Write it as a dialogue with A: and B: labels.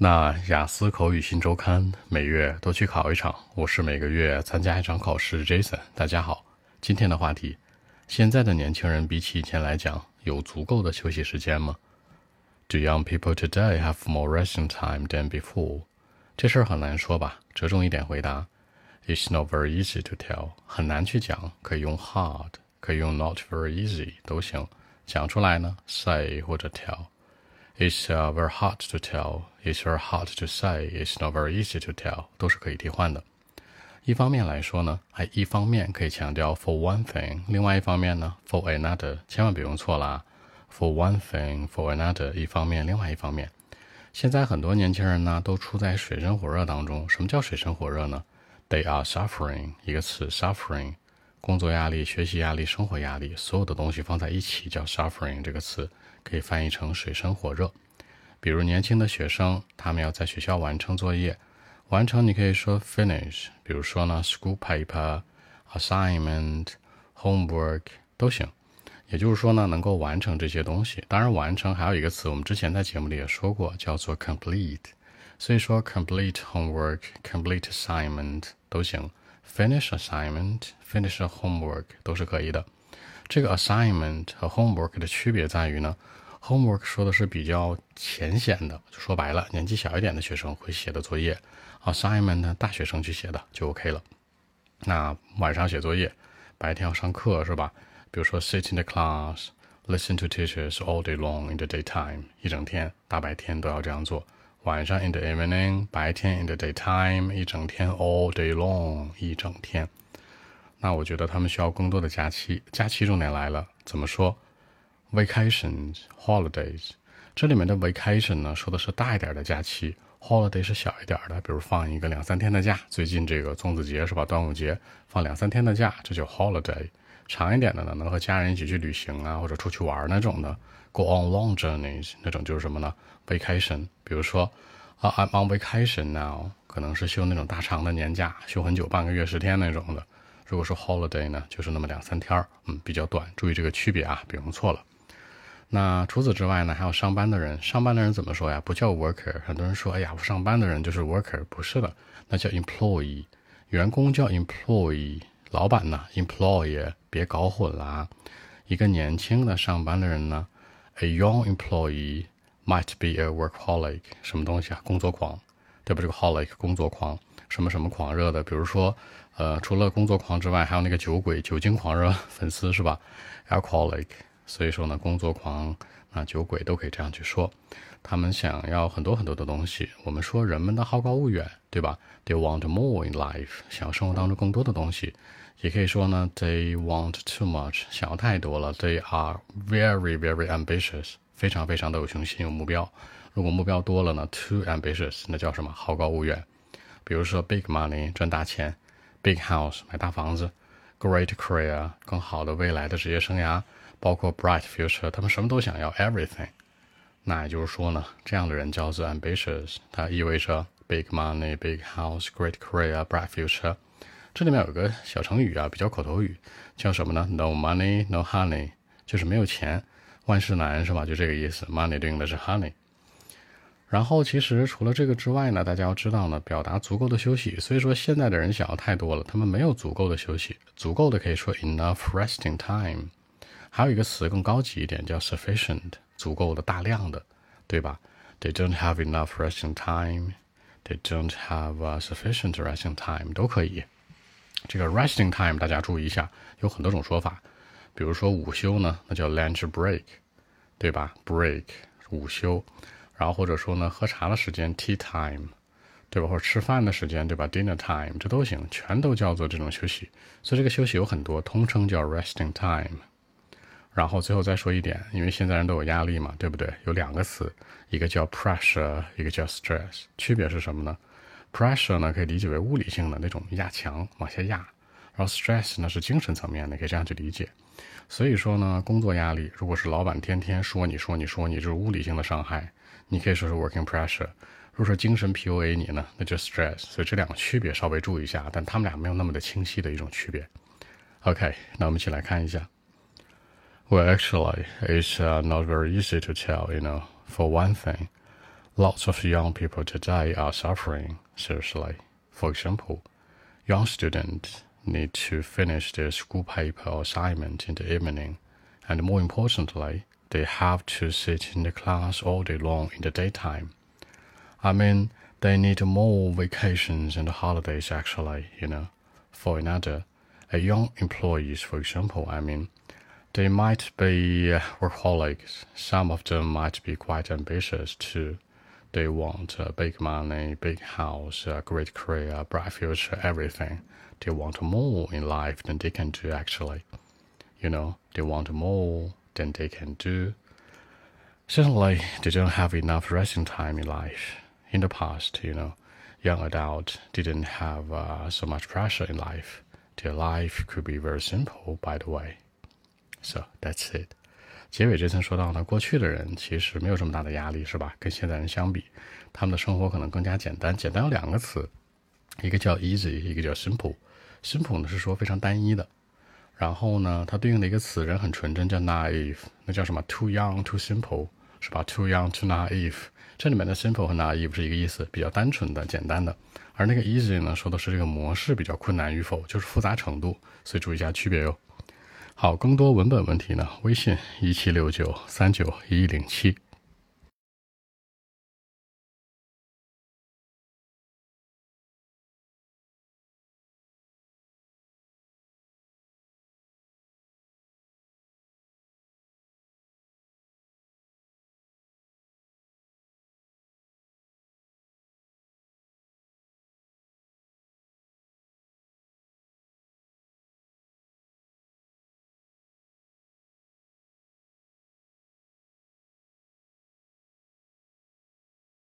A: 那雅思口语新周刊每月都去考一场，我是每个月参加一场考试。Jason，大家好，今天的话题：现在的年轻人比起以前来讲，有足够的休息时间吗？Do young people today have more resting time than before？这事儿很难说吧，折中一点回答：It's not very easy to tell，很难去讲，可以用 hard，可以用 not very easy 都行。讲出来呢，say 或者 tell。It's very hard to tell. It's very hard to say. It's not very easy to tell. 都是可以替换的。一方面来说呢，哎，一方面可以强调 for one thing，另外一方面呢 for another，千万别用错了啊。For one thing, for another，一方面，另外一方面。现在很多年轻人呢都处在水深火热当中。什么叫水深火热呢？They are suffering，一个词 suffering，工作压力、学习压力、生活压力，所有的东西放在一起叫 suffering 这个词。可以翻译成水深火热。比如年轻的学生，他们要在学校完成作业，完成你可以说 finish。比如说呢，school paper、assignment、homework 都行。也就是说呢，能够完成这些东西。当然，完成还有一个词，我们之前在节目里也说过，叫做 complete。所以说，complete homework、complete assignment 都行，finish assignment、finish homework 都是可以的。这个 assignment 和 homework 的区别在于呢。Homework 说的是比较浅显的，就说白了，年纪小一点的学生会写的作业。Assignment 呢，大学生去写的就 OK 了。那晚上写作业，白天要上课是吧？比如说 sit in the class, listen to teachers all day long in the daytime，一整天大白天都要这样做。晚上 in the evening，白天 in the daytime，一整天 all day long，一整天。那我觉得他们需要更多的假期。假期重点来了，怎么说？Vacations, holidays，这里面的 vacation 呢，说的是大一点的假期，holiday 是小一点的，比如放一个两三天的假。最近这个粽子节是吧？端午节放两三天的假，这叫 holiday。长一点的呢，能和家人一起去旅行啊，或者出去玩那种的，go on long journeys 那种就是什么呢？Vacation。比如说啊，I'm on vacation now，可能是休那种大长的年假，休很久，半个月、十天那种的。如果说 holiday 呢，就是那么两三天，嗯，比较短。注意这个区别啊，别用错了。那除此之外呢，还有上班的人。上班的人怎么说呀？不叫 worker。很多人说，哎呀，我上班的人就是 worker，不是的，那叫 employee。员工叫 employee，老板呢 employee，别搞混了啊。一个年轻的上班的人呢，a young employee might be a workaholic，什么东西啊？工作狂，对吧？这个 holic 工作狂，什么什么狂热的？比如说，呃，除了工作狂之外，还有那个酒鬼、酒精狂热 粉丝是吧？alcoholic。所以说呢，工作狂啊，酒鬼都可以这样去说。他们想要很多很多的东西。我们说人们的好高骛远，对吧？They want more in life，想要生活当中更多的东西。也可以说呢，They want too much，想要太多了。They are very very ambitious，非常非常的有雄心有目标。如果目标多了呢，too ambitious，那叫什么？好高骛远。比如说 big money，赚大钱；big house，买大房子；great career，更好的未来的职业生涯。包括 bright future，他们什么都想要，everything。那也就是说呢，这样的人叫做 ambitious，它意味着 big money、big house、great career、bright future。这里面有个小成语啊，比较口头语，叫什么呢？No money, no honey，就是没有钱，万事难，是吧？就这个意思。Money 对应的是 honey。然后其实除了这个之外呢，大家要知道呢，表达足够的休息。所以说现在的人想要太多了，他们没有足够的休息。足够的可以说 enough resting time。还有一个词更高级一点，叫 sufficient，足够的、大量的，对吧？They don't have enough resting time. They don't have a sufficient resting time，都可以。这个 resting time 大家注意一下，有很多种说法。比如说午休呢，那叫 lunch break，对吧？break 午休。然后或者说呢，喝茶的时间 tea time，对吧？或者吃饭的时间，对吧？dinner time，这都行，全都叫做这种休息。所以这个休息有很多，通称叫 resting time。然后最后再说一点，因为现在人都有压力嘛，对不对？有两个词，一个叫 pressure，一个叫 stress。区别是什么呢？pressure 呢可以理解为物理性的那种压强往下压，然后 stress 呢是精神层面的，可以这样去理解。所以说呢，工作压力如果是老板天天说你说你说你，就是物理性的伤害，你可以说是 working pressure。如果说精神 PUA 你呢，那就 stress。所以这两个区别稍微注意一下，但他们俩没有那么的清晰的一种区别。OK，那我们一起来看一下。Well, actually, it's uh, not very easy to tell, you know. For one thing, Lots of young people today are suffering seriously. For example, young students need to finish their school paper assignment in the evening, and more importantly, they have to sit in the class all day long in the daytime. I mean, they need more vacations and holidays actually, you know. For another, a young employees, for example, I mean, they might be workaholics. Some of them might be quite ambitious too. They want uh, big money, big house, a great career, bright future, everything. They want more in life than they can do actually. You know, they want more than they can do. Certainly, they don't have enough resting time in life. In the past, you know, young adults didn't have uh, so much pressure in life. Their life could be very simple, by the way. So that's it. 结尾这层说到呢，过去的人其实没有这么大的压力，是吧？跟现在人相比，他们的生活可能更加简单。简单有两个词，一个叫 easy，一个叫 simple。simple 呢是说非常单一的，然后呢，它对应的一个词人很纯真，叫 naive。那叫什么？too young, too simple，是吧？too young, too naive。这里面的 simple 和 naive 是一个意思，比较单纯的、简单的。而那个 easy 呢，说的是这个模式比较困难与否，就是复杂程度。所以注意一下区别哟。好，更多文本问题呢？微信一七六九三九一零七。